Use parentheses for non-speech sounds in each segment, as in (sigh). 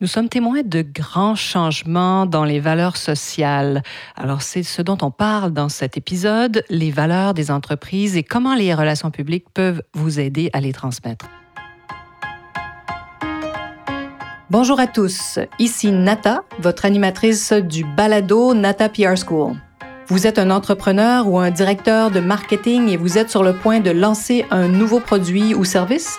Nous sommes témoins de grands changements dans les valeurs sociales. Alors c'est ce dont on parle dans cet épisode, les valeurs des entreprises et comment les relations publiques peuvent vous aider à les transmettre. Bonjour à tous, ici Nata, votre animatrice du balado Nata PR School. Vous êtes un entrepreneur ou un directeur de marketing et vous êtes sur le point de lancer un nouveau produit ou service?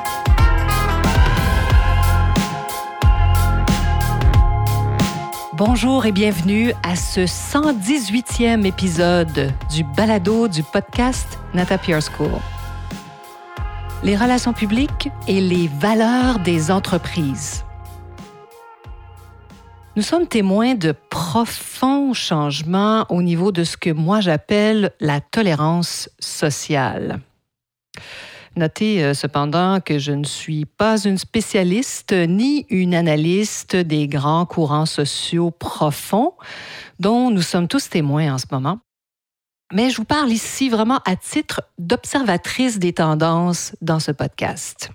Bonjour et bienvenue à ce 118e épisode du balado du podcast Nata Pierre School. Les relations publiques et les valeurs des entreprises. Nous sommes témoins de profonds changements au niveau de ce que moi j'appelle la tolérance sociale. Notez euh, cependant que je ne suis pas une spécialiste ni une analyste des grands courants sociaux profonds dont nous sommes tous témoins en ce moment. Mais je vous parle ici vraiment à titre d'observatrice des tendances dans ce podcast.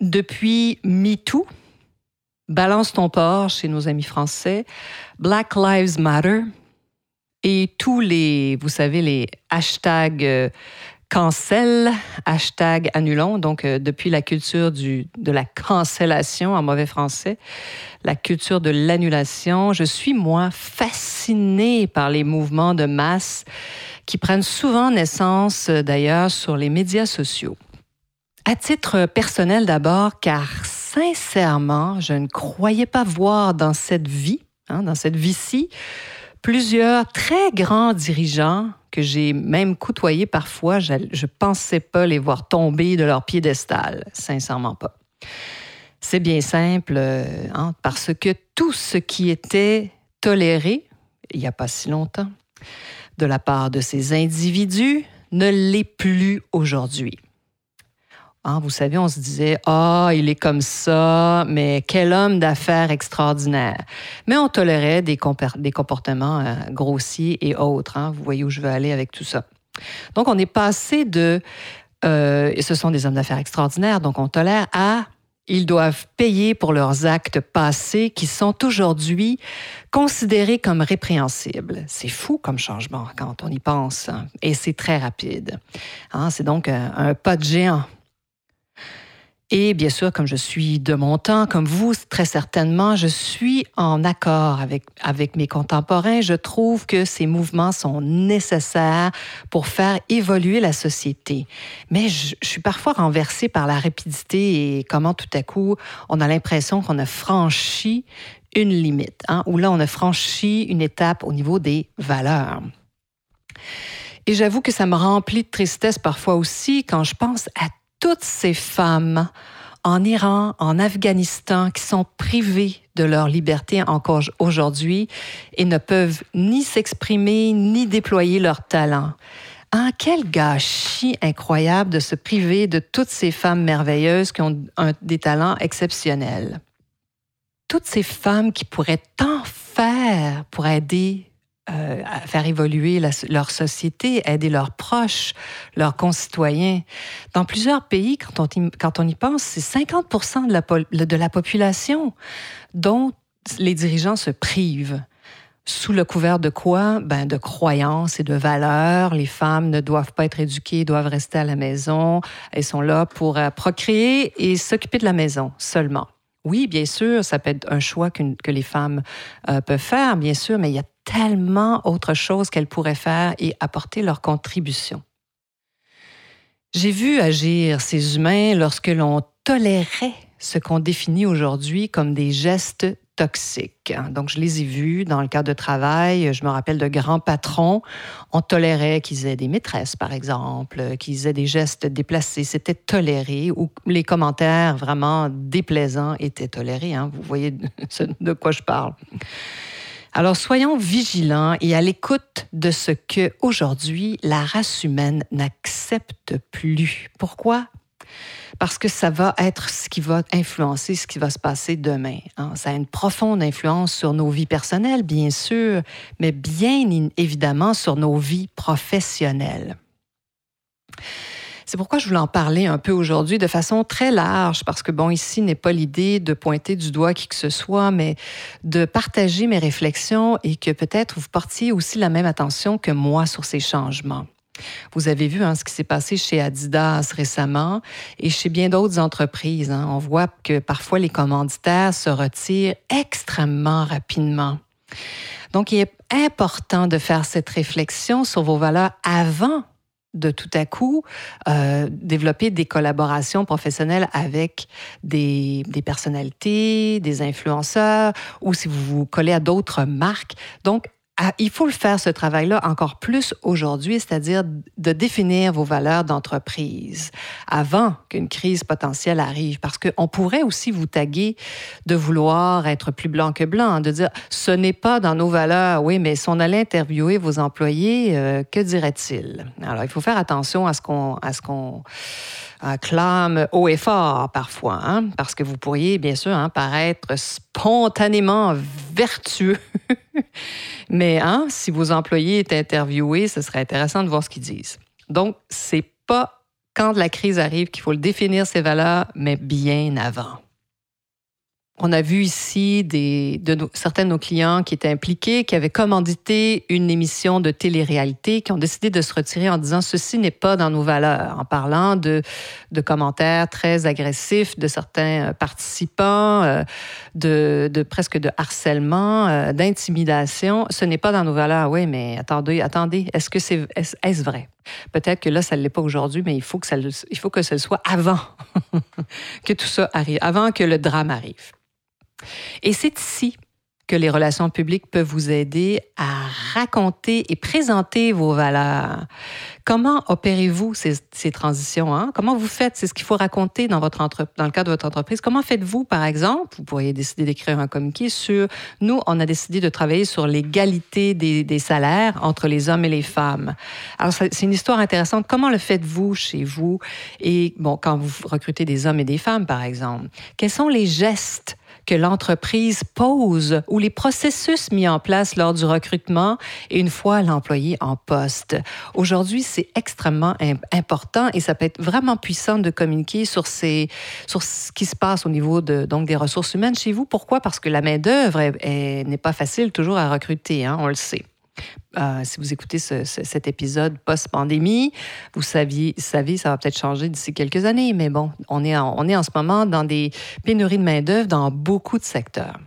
Depuis MeToo, Balance ton port chez nos amis français, Black Lives Matter et tous les, vous savez, les hashtags euh, cancel, hashtag annulons, donc euh, depuis la culture du, de la cancellation en mauvais français, la culture de l'annulation, je suis moi fascinée par les mouvements de masse qui prennent souvent naissance euh, d'ailleurs sur les médias sociaux. À titre personnel d'abord, car sincèrement, je ne croyais pas voir dans cette vie, hein, dans cette vie-ci, plusieurs très grands dirigeants que j'ai même côtoyé parfois, je ne pensais pas les voir tomber de leur piédestal, sincèrement pas. C'est bien simple, euh, hein, parce que tout ce qui était toléré, il n'y a pas si longtemps, de la part de ces individus, ne l'est plus aujourd'hui. Hein, vous savez, on se disait, ah, il est comme ça, mais quel homme d'affaires extraordinaire. Mais on tolérait des, comportements euh, grossiers et autres. Hein. Vous voyez où je veux aller avec tout ça. Donc, on est passé de, euh, ce sont des hommes d'affaires extraordinaires, donc on tolère, à ils doivent payer pour leurs actes passés qui sont aujourd'hui considérés comme répréhensibles. C'est fou comme changement quand on y pense, hein. et c'est très rapide. c'est donc un pas de géant et bien sûr, comme je suis de mon temps, comme vous, très certainement, je suis en accord avec, avec mes contemporains. Je trouve que ces mouvements sont nécessaires pour faire évoluer la société. Mais je, suis parfois renversée par la rapidité et comment tout à coup, on a l'impression qu'on a franchi une limite, hein, ou là, on a franchi une étape au niveau des valeurs. Et j'avoue que ça me remplit de tristesse parfois aussi quand je pense à toutes ces femmes en Iran, en Afghanistan, qui sont privées de leur liberté encore aujourd'hui et ne peuvent ni s'exprimer ni déployer leur talent. Ah, quel gâchis incroyable de se priver de toutes ces femmes merveilleuses qui ont des talents exceptionnels. Toutes ces femmes qui pourraient tant faire pour aider euh, à faire évoluer leur société, aider leurs proches, leurs concitoyens. Dans plusieurs pays, quand on, quand on y pense, c'est 50 de la, de la population dont les dirigeants se privent. Sous le couvert de quoi? Ben, de croyances et de valeurs. Les femmes ne doivent pas être éduquées, doivent rester à la maison. Elles sont là pour euh, procréer et s'occuper de la maison seulement. Oui, bien sûr, ça peut être un choix que, que les femmes euh, peuvent faire, bien sûr, mais il y a tellement autre chose qu'elles pourraient faire et apporter leur contribution. J'ai vu agir ces humains lorsque l'on tolérait ce qu'on définit aujourd'hui comme des gestes toxiques. Donc, je les ai vus dans le cadre de travail. Je me rappelle de grands patrons. On tolérait qu'ils aient des maîtresses, par exemple, qu'ils aient des gestes déplacés. C'était toléré ou les commentaires vraiment déplaisants étaient tolérés. Hein. Vous voyez de quoi je parle. Alors soyons vigilants et à l'écoute de ce que aujourd'hui la race humaine n'accepte plus. Pourquoi? Parce que ça va être ce qui va influencer ce qui va se passer demain. Hein. Ça a une profonde influence sur nos vies personnelles, bien sûr, mais bien évidemment sur nos vies professionnelles. C'est pourquoi je voulais en parler un peu aujourd'hui de façon très large, parce que, bon, ici n'est pas l'idée de pointer du doigt qui que ce soit, mais de partager mes réflexions et que peut-être vous portiez aussi la même attention que moi sur ces changements. Vous avez vu hein, ce qui s'est passé chez Adidas récemment et chez bien d'autres entreprises. Hein. On voit que parfois les commanditaires se retirent extrêmement rapidement. Donc, il est important de faire cette réflexion sur vos valeurs avant de tout à coup euh, développer des collaborations professionnelles avec des, des, personnalités, des influenceurs, ou si vous vous collez à d'autres marques. Donc, ah, il faut le faire, ce travail-là, encore plus aujourd'hui, c'est-à-dire de définir vos valeurs d'entreprise avant qu'une crise potentielle arrive. Parce qu'on pourrait aussi vous taguer de vouloir être plus blanc que blanc, de dire ce n'est pas dans nos valeurs. Oui, mais si on allait interviewer vos employés, euh, que dirait-il? Alors, il faut faire attention à ce qu'on, clame haut et fort parfois, hein, parce que vous pourriez bien sûr hein, paraître spontanément vertueux. (laughs) Mais hein, si vos employés étaient interviewés, ce serait intéressant de voir ce qu'ils disent. Donc, c'est pas quand la crise arrive qu'il faut définir ses valeurs, mais bien avant. On a vu ici certains de nos clients qui étaient impliqués, qui avaient commandité une émission de télé-réalité, qui ont décidé de se retirer en disant ceci n'est pas dans nos valeurs, en parlant de, commentaires très agressifs de certains euh, participants, euh, de, presque de harcèlement, euh, d'intimidation. Ce n'est pas dans nos valeurs. Oui, mais attendez, attendez, est-ce est-ce vrai? Peut-être que là, ça ne l'est pas aujourd'hui, mais il faut que ça, il faut que ce soit avant (laughs) que tout ça arrive, avant que le drame arrive. Et c'est ici que les relations publiques peuvent vous aider à raconter et présenter vos valeurs. Comment opérez-vous ces, transitions? Hein? Comment vous faites? C'est ce qu'il faut raconter dans, votre dans le cadre de votre entreprise. Comment faites-vous, par exemple? Vous pourriez décider d'écrire un communiqué sur... Nous, on a décidé de travailler sur l'égalité des salaires entre les hommes et les femmes. Alors, c'est une histoire intéressante. Comment le faites-vous chez vous? Et, bon, quand vous recrutez des hommes et des femmes, par exemple, quels sont les gestes que l'entreprise pose ou les processus mis en place lors du recrutement et une fois l'employé en poste. Aujourd'hui, c'est extrêmement important et ça peut être vraiment puissant de communiquer sur, ces, sur ce qui se passe au niveau de, donc des ressources humaines chez vous. Pourquoi? Parce que la main-d'œuvre n'est pas facile toujours à recruter, hein, on le sait. Euh, si vous écoutez cet épisode post-pandémie, vous saviez, savez, ça va peut-être changer d'ici quelques années, mais bon, on est en, on est en ce moment dans des pénuries de main-d'œuvre dans beaucoup de secteurs.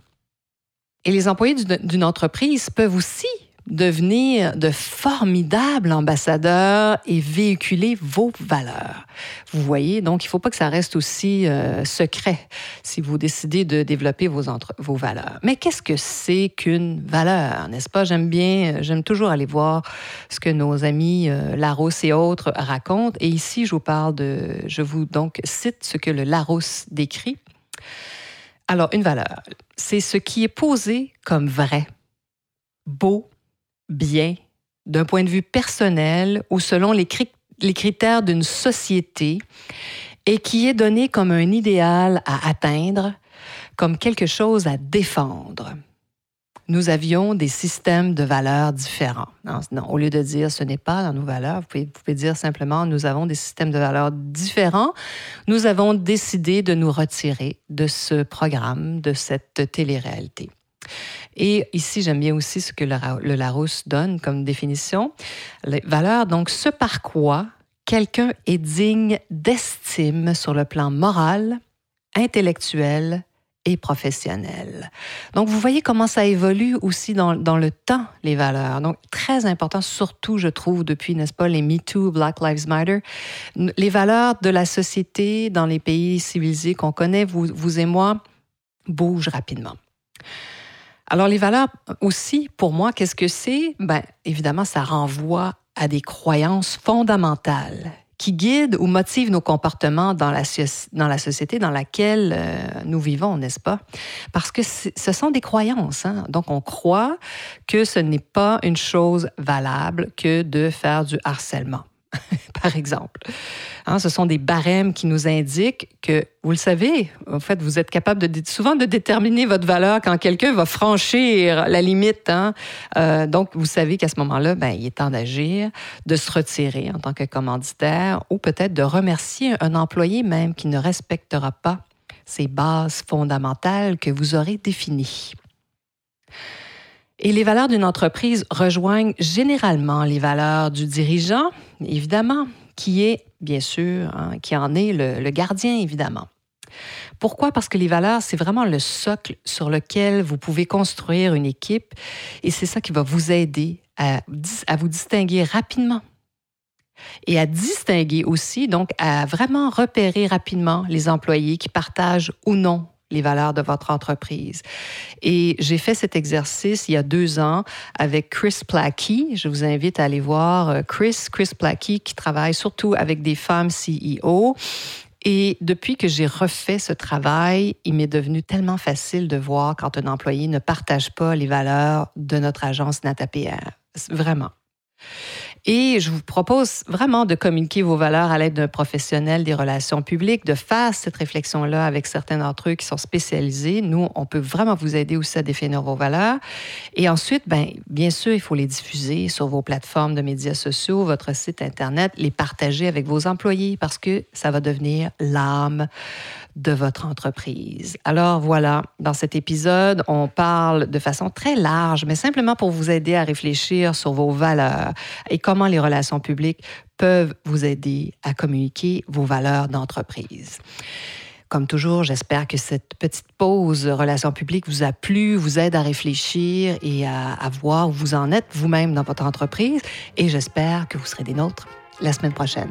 Et les employés d'une entreprise peuvent aussi devenir de formidables ambassadeurs et véhiculer vos valeurs. Vous voyez, donc il ne faut pas que ça reste aussi euh, secret si vous décidez de développer vos, valeurs. Mais qu'est-ce que c'est qu'une valeur, n'est-ce pas? J'aime bien, j'aime toujours aller voir ce que nos amis euh, Larousse et autres racontent. Et ici, je vous parle de, je vous donc cite ce que le Larousse décrit. Alors, une valeur, c'est ce qui est posé comme vrai, beau, bien d'un point de vue personnel ou selon les, critères d'une société et qui est donné comme un idéal à atteindre, comme quelque chose à défendre. Nous avions des systèmes de valeurs différents. Non, au lieu de dire ce n'est pas dans nos valeurs, vous pouvez, vous pouvez dire simplement nous avons des systèmes de valeurs différents. Nous avons décidé de nous retirer de ce programme, de cette télé-réalité. Et ici, j'aime bien aussi ce que le, Larousse donne comme définition. Les valeurs, donc, ce par quoi quelqu'un est digne d'estime sur le plan moral, intellectuel et professionnel. Donc, vous voyez comment ça évolue aussi dans, dans, le temps, les valeurs. Donc, très important, surtout, je trouve, depuis, n'est-ce pas, les MeToo, Black Lives Matter. Les valeurs de la société dans les pays civilisés qu'on connaît, vous, vous et moi, bougent rapidement. Alors, les valeurs aussi, pour moi, qu'est-ce que c'est? Ben, évidemment, ça renvoie à des croyances fondamentales qui guident ou motivent nos comportements dans la, société dans laquelle euh, nous vivons, n'est-ce pas? Parce que ce sont des croyances. Hein? Donc, on croit que ce n'est pas une chose valable que de faire du harcèlement. (laughs) par exemple. Hein, ce sont des barèmes qui nous indiquent que, vous le savez, en fait, vous êtes capable de, souvent de déterminer votre valeur quand quelqu'un va franchir la limite. Hein. Euh, donc, vous savez qu'à ce moment-là, ben, il est temps d'agir, de se retirer en tant que commanditaire ou peut-être de remercier un employé même qui ne respectera pas ces bases fondamentales que vous aurez définies. Et les valeurs d'une entreprise rejoignent généralement les valeurs du dirigeant, évidemment, qui est, bien sûr, hein, qui en est le, gardien, évidemment. Pourquoi? Parce que les valeurs, c'est vraiment le socle sur lequel vous pouvez construire une équipe et c'est ça qui va vous aider à, à, vous distinguer rapidement et à distinguer aussi, donc à vraiment repérer rapidement les employés qui partagent ou non les valeurs de votre entreprise. Et j'ai fait cet exercice il y a deux ans avec Chris Plackey. Je vous invite à aller voir euh, Chris, Chris Plackey, qui travaille surtout avec des femmes CEO. Et depuis que j'ai refait ce travail, il m'est devenu tellement facile de voir quand un employé ne partage pas les valeurs de notre agence NataPR. Vraiment. Et je vous propose vraiment de communiquer vos valeurs à l'aide d'un professionnel des relations publiques, de faire cette réflexion-là avec certains d'entre eux qui sont spécialisés. Nous, on peut vraiment vous aider aussi à définir vos valeurs. Et ensuite, ben, bien sûr, il faut les diffuser sur vos plateformes de médias sociaux, votre site Internet, les partager avec vos employés parce que ça va devenir l'âme de votre entreprise. Alors voilà, dans cet épisode, on parle de façon très large, mais simplement pour vous aider à réfléchir sur vos valeurs et comment les relations publiques peuvent vous aider à communiquer vos valeurs d'entreprise. Comme toujours, j'espère que cette petite pause relations publiques vous a plu, vous aide à réfléchir et à, voir où vous en êtes vous-même dans votre entreprise. Et j'espère que vous serez des nôtres la semaine prochaine.